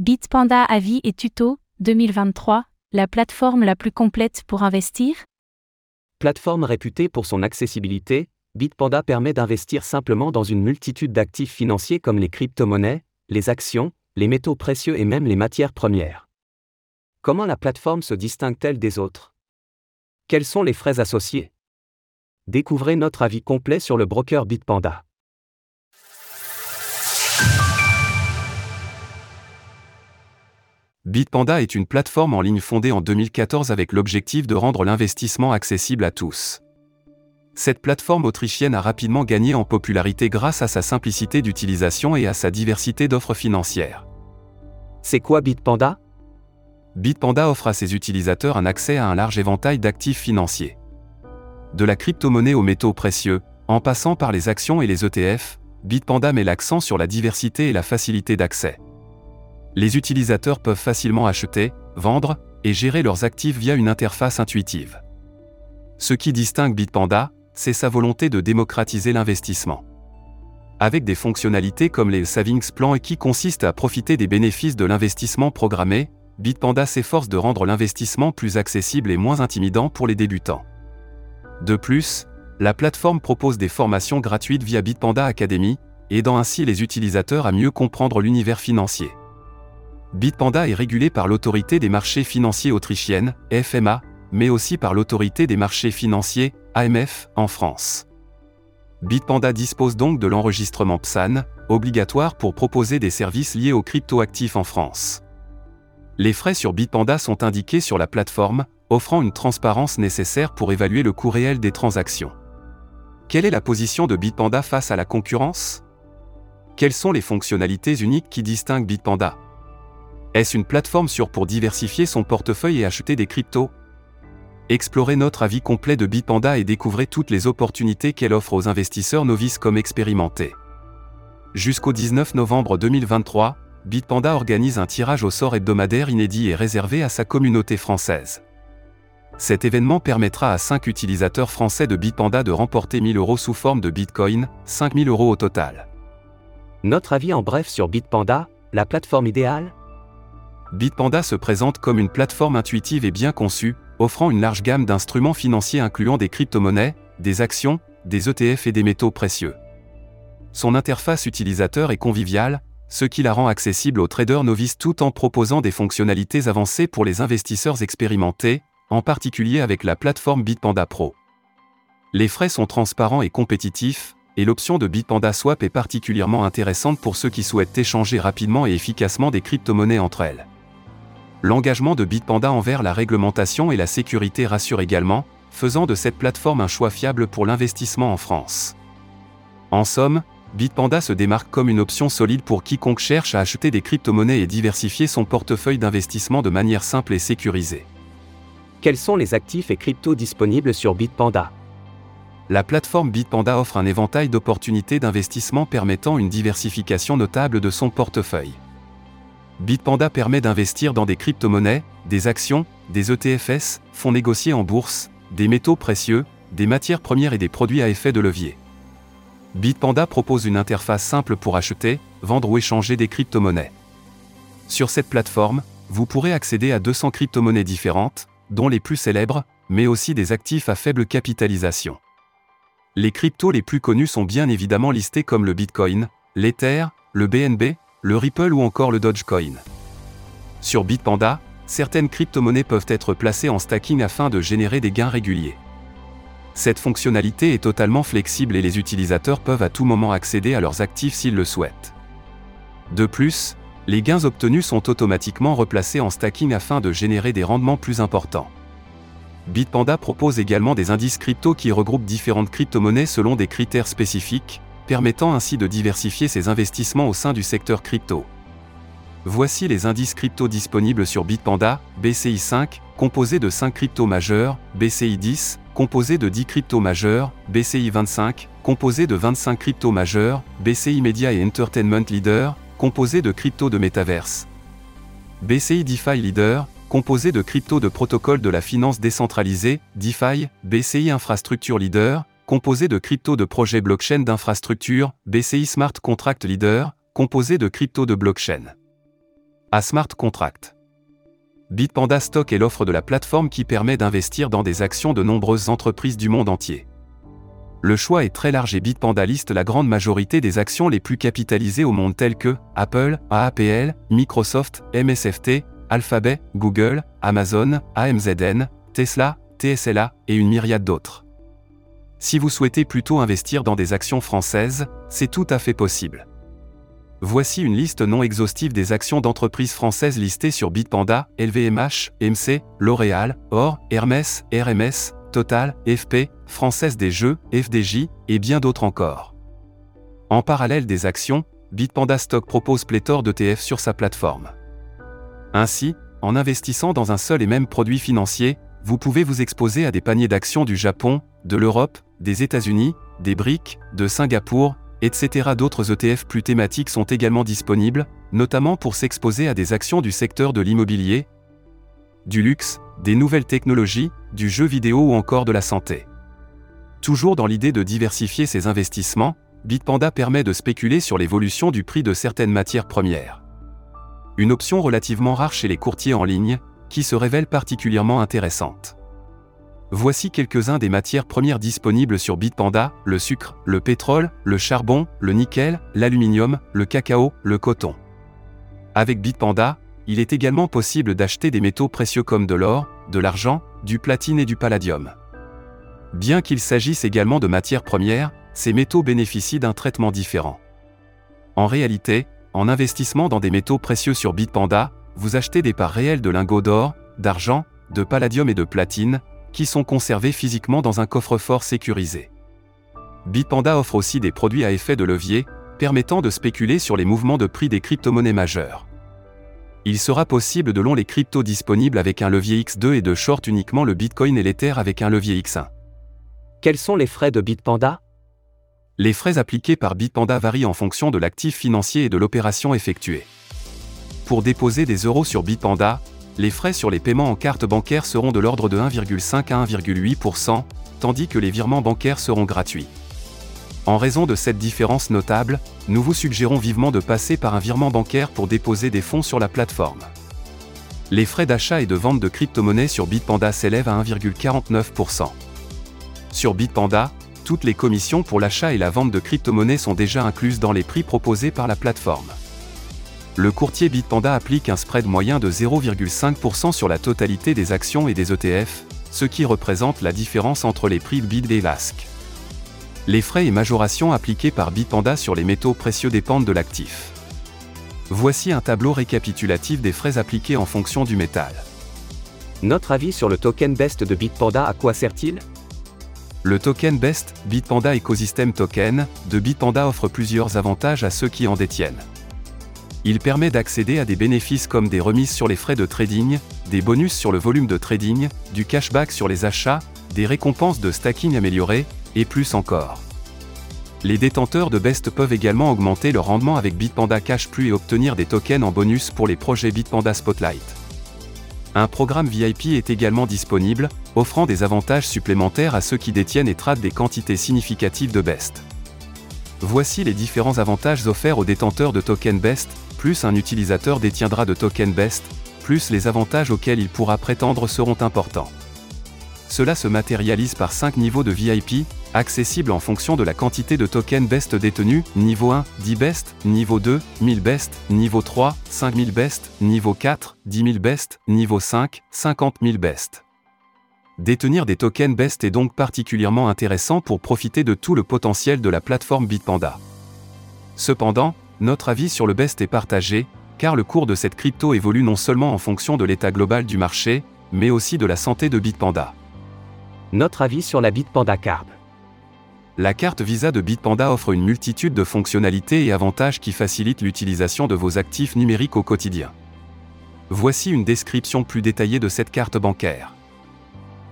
Bitpanda Avis et Tuto, 2023, la plateforme la plus complète pour investir? Plateforme réputée pour son accessibilité, Bitpanda permet d'investir simplement dans une multitude d'actifs financiers comme les crypto-monnaies, les actions, les métaux précieux et même les matières premières. Comment la plateforme se distingue-t-elle des autres? Quels sont les frais associés? Découvrez notre avis complet sur le broker Bitpanda. Bitpanda est une plateforme en ligne fondée en 2014 avec l'objectif de rendre l'investissement accessible à tous. Cette plateforme autrichienne a rapidement gagné en popularité grâce à sa simplicité d'utilisation et à sa diversité d'offres financières. C'est quoi Bitpanda? Bitpanda offre à ses utilisateurs un accès à un large éventail d'actifs financiers. De la crypto-monnaie aux métaux précieux, en passant par les actions et les ETF, Bitpanda met l'accent sur la diversité et la facilité d'accès les utilisateurs peuvent facilement acheter, vendre et gérer leurs actifs via une interface intuitive. Ce qui distingue Bitpanda, c'est sa volonté de démocratiser l'investissement. Avec des fonctionnalités comme les Savings Plans et qui consistent à profiter des bénéfices de l'investissement programmé, Bitpanda s'efforce de rendre l'investissement plus accessible et moins intimidant pour les débutants. De plus, la plateforme propose des formations gratuites via Bitpanda Academy, aidant ainsi les utilisateurs à mieux comprendre l'univers financier. Bitpanda est régulé par l'autorité des marchés financiers autrichienne, FMA, mais aussi par l'autorité des marchés financiers, AMF, en France. Bitpanda dispose donc de l'enregistrement PSAN, obligatoire pour proposer des services liés aux cryptoactifs en France. Les frais sur Bitpanda sont indiqués sur la plateforme, offrant une transparence nécessaire pour évaluer le coût réel des transactions. Quelle est la position de Bitpanda face à la concurrence? Quelles sont les fonctionnalités uniques qui distinguent Bitpanda? Est-ce une plateforme sûre pour diversifier son portefeuille et acheter des cryptos? Explorez notre avis complet de Bitpanda et découvrez toutes les opportunités qu'elle offre aux investisseurs novices comme expérimentés. Jusqu'au 19 novembre 2023, Bitpanda organise un tirage au sort hebdomadaire inédit et réservé à sa communauté française. Cet événement permettra à 5 utilisateurs français de Bitpanda de remporter 1000 euros sous forme de Bitcoin, 5000 euros au total. Notre avis en bref sur Bitpanda, la plateforme idéale Bitpanda se présente comme une plateforme intuitive et bien conçue, offrant une large gamme d'instruments financiers incluant des crypto-monnaies, des actions, des ETF et des métaux précieux. Son interface utilisateur est conviviale, ce qui la rend accessible aux traders novices tout en proposant des fonctionnalités avancées pour les investisseurs expérimentés, en particulier avec la plateforme Bitpanda Pro. Les frais sont transparents et compétitifs, et l'option de Bitpanda Swap est particulièrement intéressante pour ceux qui souhaitent échanger rapidement et efficacement des crypto-monnaies entre elles. L'engagement de Bitpanda envers la réglementation et la sécurité rassure également, faisant de cette plateforme un choix fiable pour l'investissement en France. En somme, Bitpanda se démarque comme une option solide pour quiconque cherche à acheter des crypto-monnaies et diversifier son portefeuille d'investissement de manière simple et sécurisée. Quels sont les actifs et cryptos disponibles sur Bitpanda? La plateforme Bitpanda offre un éventail d'opportunités d'investissement permettant une diversification notable de son portefeuille. Bitpanda permet d'investir dans des crypto-monnaies, des actions, des ETFS, fonds négociés en bourse, des métaux précieux, des matières premières et des produits à effet de levier. Bitpanda propose une interface simple pour acheter, vendre ou échanger des crypto-monnaies. Sur cette plateforme, vous pourrez accéder à 200 crypto-monnaies différentes, dont les plus célèbres, mais aussi des actifs à faible capitalisation. Les cryptos les plus connus sont bien évidemment listés comme le Bitcoin, l'Ether, le BNB, le Ripple ou encore le Dogecoin. Sur Bitpanda, certaines crypto-monnaies peuvent être placées en stacking afin de générer des gains réguliers. Cette fonctionnalité est totalement flexible et les utilisateurs peuvent à tout moment accéder à leurs actifs s'ils le souhaitent. De plus, les gains obtenus sont automatiquement replacés en stacking afin de générer des rendements plus importants. Bitpanda propose également des indices crypto qui regroupent différentes crypto-monnaies selon des critères spécifiques, permettant ainsi de diversifier ses investissements au sein du secteur crypto. Voici les indices crypto disponibles sur Bitpanda, BCI 5, composé de 5 cryptos majeurs, BCI 10, composé de 10 cryptos majeurs, BCI 25, composé de 25 cryptos majeurs, BCI Media et Entertainment Leader, composé de cryptos de Metaverse. BCI DeFi Leader, composé de cryptos de protocole de la finance décentralisée, DeFi, BCI Infrastructure Leader, composé de crypto de projets blockchain d'infrastructure, BCI Smart Contract Leader, composé de crypto de blockchain. à Smart Contract. Bitpanda Stock est l'offre de la plateforme qui permet d'investir dans des actions de nombreuses entreprises du monde entier. Le choix est très large et Bitpanda liste la grande majorité des actions les plus capitalisées au monde telles que Apple, AAPL, Microsoft, MSFT, Alphabet, Google, Amazon, AMZN, Tesla, TSLA et une myriade d'autres. Si vous souhaitez plutôt investir dans des actions françaises, c'est tout à fait possible. Voici une liste non exhaustive des actions d'entreprises françaises listées sur Bitpanda, LVMH, MC, L'Oréal, Or, Hermès, RMS, Total, FP, Française des Jeux, FDJ, et bien d'autres encore. En parallèle des actions, Bitpanda Stock propose pléthore d'ETF sur sa plateforme. Ainsi, en investissant dans un seul et même produit financier, vous pouvez vous exposer à des paniers d'actions du Japon, de l'Europe, des États-Unis, des BRIC, de Singapour, etc. D'autres ETF plus thématiques sont également disponibles, notamment pour s'exposer à des actions du secteur de l'immobilier, du luxe, des nouvelles technologies, du jeu vidéo ou encore de la santé. Toujours dans l'idée de diversifier ses investissements, Bitpanda permet de spéculer sur l'évolution du prix de certaines matières premières. Une option relativement rare chez les courtiers en ligne, qui se révèle particulièrement intéressante. Voici quelques-uns des matières premières disponibles sur Bitpanda, le sucre, le pétrole, le charbon, le nickel, l'aluminium, le cacao, le coton. Avec Bitpanda, il est également possible d'acheter des métaux précieux comme de l'or, de l'argent, du platine et du palladium. Bien qu'il s'agisse également de matières premières, ces métaux bénéficient d'un traitement différent. En réalité, en investissement dans des métaux précieux sur Bitpanda, vous achetez des parts réelles de lingots d'or, d'argent, de palladium et de platine, qui sont conservés physiquement dans un coffre-fort sécurisé. Bitpanda offre aussi des produits à effet de levier, permettant de spéculer sur les mouvements de prix des crypto-monnaies majeures. Il sera possible de long les cryptos disponibles avec un levier X2 et de short uniquement le Bitcoin et l'Ether avec un levier X1. Quels sont les frais de Bitpanda Les frais appliqués par Bitpanda varient en fonction de l'actif financier et de l'opération effectuée. Pour déposer des euros sur Bitpanda, les frais sur les paiements en carte bancaire seront de l'ordre de 1,5 à 1,8%, tandis que les virements bancaires seront gratuits. En raison de cette différence notable, nous vous suggérons vivement de passer par un virement bancaire pour déposer des fonds sur la plateforme. Les frais d'achat et de vente de crypto-monnaies sur Bitpanda s'élèvent à 1,49%. Sur Bitpanda, toutes les commissions pour l'achat et la vente de crypto-monnaies sont déjà incluses dans les prix proposés par la plateforme le courtier Bitpanda applique un spread moyen de 0,5% sur la totalité des actions et des ETF, ce qui représente la différence entre les prix de BID et LASK. Les frais et majorations appliqués par Bitpanda sur les métaux précieux dépendent de l'actif. Voici un tableau récapitulatif des frais appliqués en fonction du métal. Notre avis sur le token BEST de Bitpanda à quoi sert-il? Le token BEST, Bitpanda Ecosystem Token, de Bitpanda offre plusieurs avantages à ceux qui en détiennent. Il permet d'accéder à des bénéfices comme des remises sur les frais de trading, des bonus sur le volume de trading, du cashback sur les achats, des récompenses de stacking améliorées, et plus encore. Les détenteurs de Best peuvent également augmenter leur rendement avec Bitpanda Cash Plus et obtenir des tokens en bonus pour les projets Bitpanda Spotlight. Un programme VIP est également disponible, offrant des avantages supplémentaires à ceux qui détiennent et tradent des quantités significatives de Best. Voici les différents avantages offerts aux détenteurs de tokens Best, plus un utilisateur détiendra de tokens BEST, plus les avantages auxquels il pourra prétendre seront importants. Cela se matérialise par 5 niveaux de VIP, accessibles en fonction de la quantité de tokens BEST détenus, niveau 1, 10 BEST, niveau 2, 1000 BEST, niveau 3, 5000 BEST, niveau 4, 10 000 BEST, niveau 5, 50 000 BEST. Détenir des tokens BEST est donc particulièrement intéressant pour profiter de tout le potentiel de la plateforme Bitpanda. Cependant, notre avis sur le BEST est partagé, car le cours de cette crypto évolue non seulement en fonction de l'état global du marché, mais aussi de la santé de Bitpanda. Notre avis sur la Bitpanda Card. La carte Visa de Bitpanda offre une multitude de fonctionnalités et avantages qui facilitent l'utilisation de vos actifs numériques au quotidien. Voici une description plus détaillée de cette carte bancaire.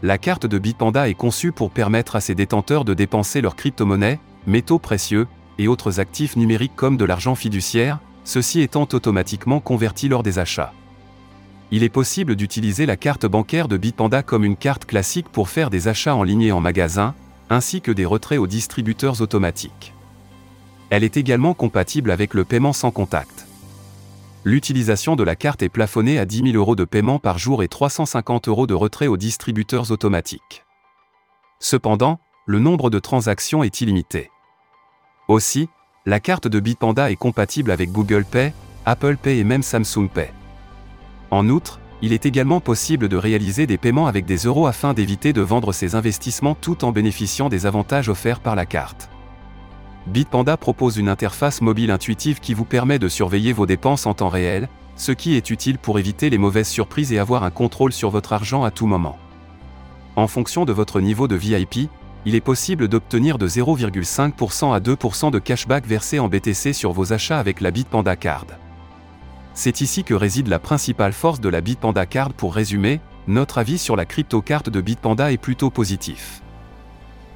La carte de Bitpanda est conçue pour permettre à ses détenteurs de dépenser leurs crypto-monnaies, métaux précieux, et autres actifs numériques comme de l'argent fiduciaire, ceci étant automatiquement converti lors des achats. Il est possible d'utiliser la carte bancaire de Bitpanda comme une carte classique pour faire des achats en ligne et en magasin, ainsi que des retraits aux distributeurs automatiques. Elle est également compatible avec le paiement sans contact. l'utilisation de la carte est plafonnée à 10 000 euros de paiement par jour et 350 euros de retrait aux distributeurs automatiques. Cependant, le nombre de transactions est illimité. Aussi, la carte de Bitpanda est compatible avec Google Pay, Apple Pay et même Samsung Pay. En outre, il est également possible de réaliser des paiements avec des euros afin d'éviter de vendre ses investissements tout en bénéficiant des avantages offerts par la carte. Bitpanda propose une interface mobile intuitive qui vous permet de surveiller vos dépenses en temps réel, ce qui est utile pour éviter les mauvaises surprises et avoir un contrôle sur votre argent à tout moment. En fonction de votre niveau de VIP, il est possible d'obtenir de 0,5% à 2% de cashback versé en BTC sur vos achats avec la Bitpanda Card. C'est ici que réside la principale force de la Bitpanda Card pour résumer, notre avis sur la crypto-carte de Bitpanda est plutôt positif.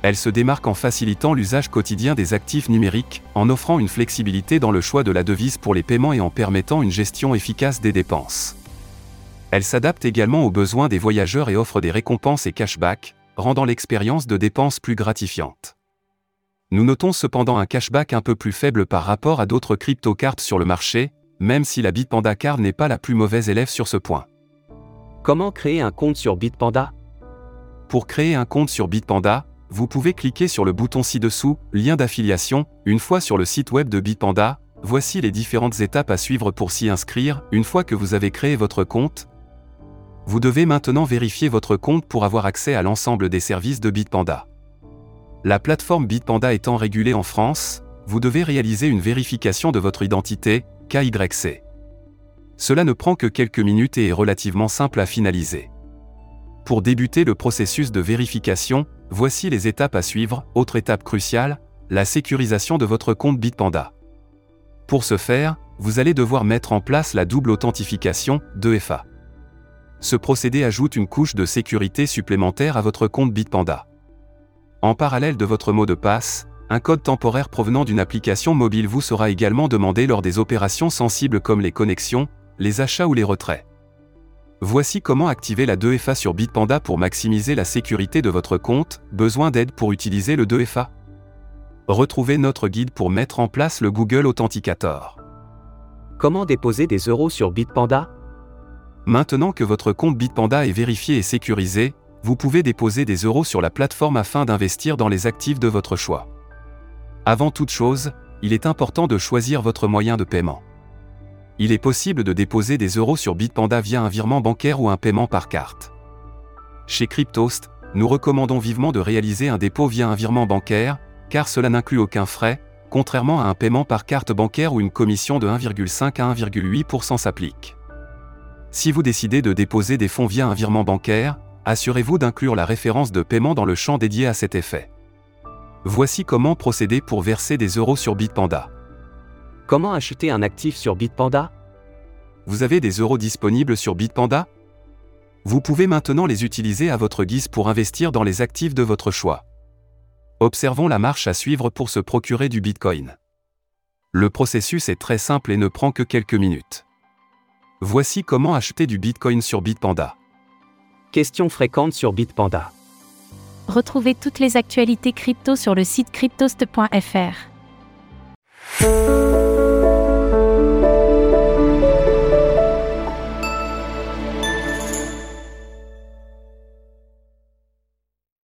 Elle se démarque en facilitant l'usage quotidien des actifs numériques, en offrant une flexibilité dans le choix de la devise pour les paiements et en permettant une gestion efficace des dépenses. Elle s'adapte également aux besoins des voyageurs et offre des récompenses et cashbacks, rendant l'expérience de dépenses plus gratifiante. Nous notons cependant un cashback un peu plus faible par rapport à d'autres crypto-cartes sur le marché, même si la Bitpanda Card n'est pas la plus mauvaise élève sur ce point. Comment créer un compte sur Bitpanda? Pour créer un compte sur Bitpanda, vous pouvez cliquer sur le bouton ci-dessous, lien d'affiliation, une fois sur le site web de Bitpanda, voici les différentes étapes à suivre pour s'y inscrire, une fois que vous avez créé votre compte, vous devez maintenant vérifier votre compte pour avoir accès à l'ensemble des services de Bitpanda. La plateforme Bitpanda étant régulée en France, vous devez réaliser une vérification de votre identité, KYC. Cela ne prend que quelques minutes et est relativement simple à finaliser. Pour débuter le processus de vérification, voici les étapes à suivre. Autre étape cruciale, la sécurisation de votre compte Bitpanda. Pour ce faire, vous allez devoir mettre en place la double authentification, 2FA ce procédé ajoute une couche de sécurité supplémentaire à votre compte Bitpanda. En parallèle de votre mot de passe, un code temporaire provenant d'une application mobile vous sera également demandé lors des opérations sensibles comme les connexions, les achats ou les retraits. Voici comment activer la 2FA sur Bitpanda pour maximiser la sécurité de votre compte, besoin d'aide pour utiliser le 2FA Retrouvez notre guide pour mettre en place le Google Authenticator. Comment déposer des euros sur Bitpanda? Maintenant que votre compte Bitpanda est vérifié et sécurisé, vous pouvez déposer des euros sur la plateforme afin d'investir dans les actifs de votre choix. Avant toute chose, il est important de choisir votre moyen de paiement. Il est possible de déposer des euros sur Bitpanda via un virement bancaire ou un paiement par carte. Chez Cryptost, nous recommandons vivement de réaliser un dépôt via un virement bancaire, car cela n'inclut aucun frais, contrairement à un paiement par carte bancaire où une commission de 1,5 à 1,8% s'applique. Si vous décidez de déposer des fonds via un virement bancaire, assurez-vous d'inclure la référence de paiement dans le champ dédié à cet effet. Voici comment procéder pour verser des euros sur Bitpanda. Comment acheter un actif sur Bitpanda? Vous avez des euros disponibles sur Bitpanda? Vous pouvez maintenant les utiliser à votre guise pour investir dans les actifs de votre choix. Observons la marche à suivre pour se procurer du Bitcoin. Le processus est très simple et ne prend que quelques minutes. Voici comment acheter du Bitcoin sur Bitpanda. Questions fréquentes sur Bitpanda. Retrouvez toutes les actualités crypto sur le site cryptost.fr.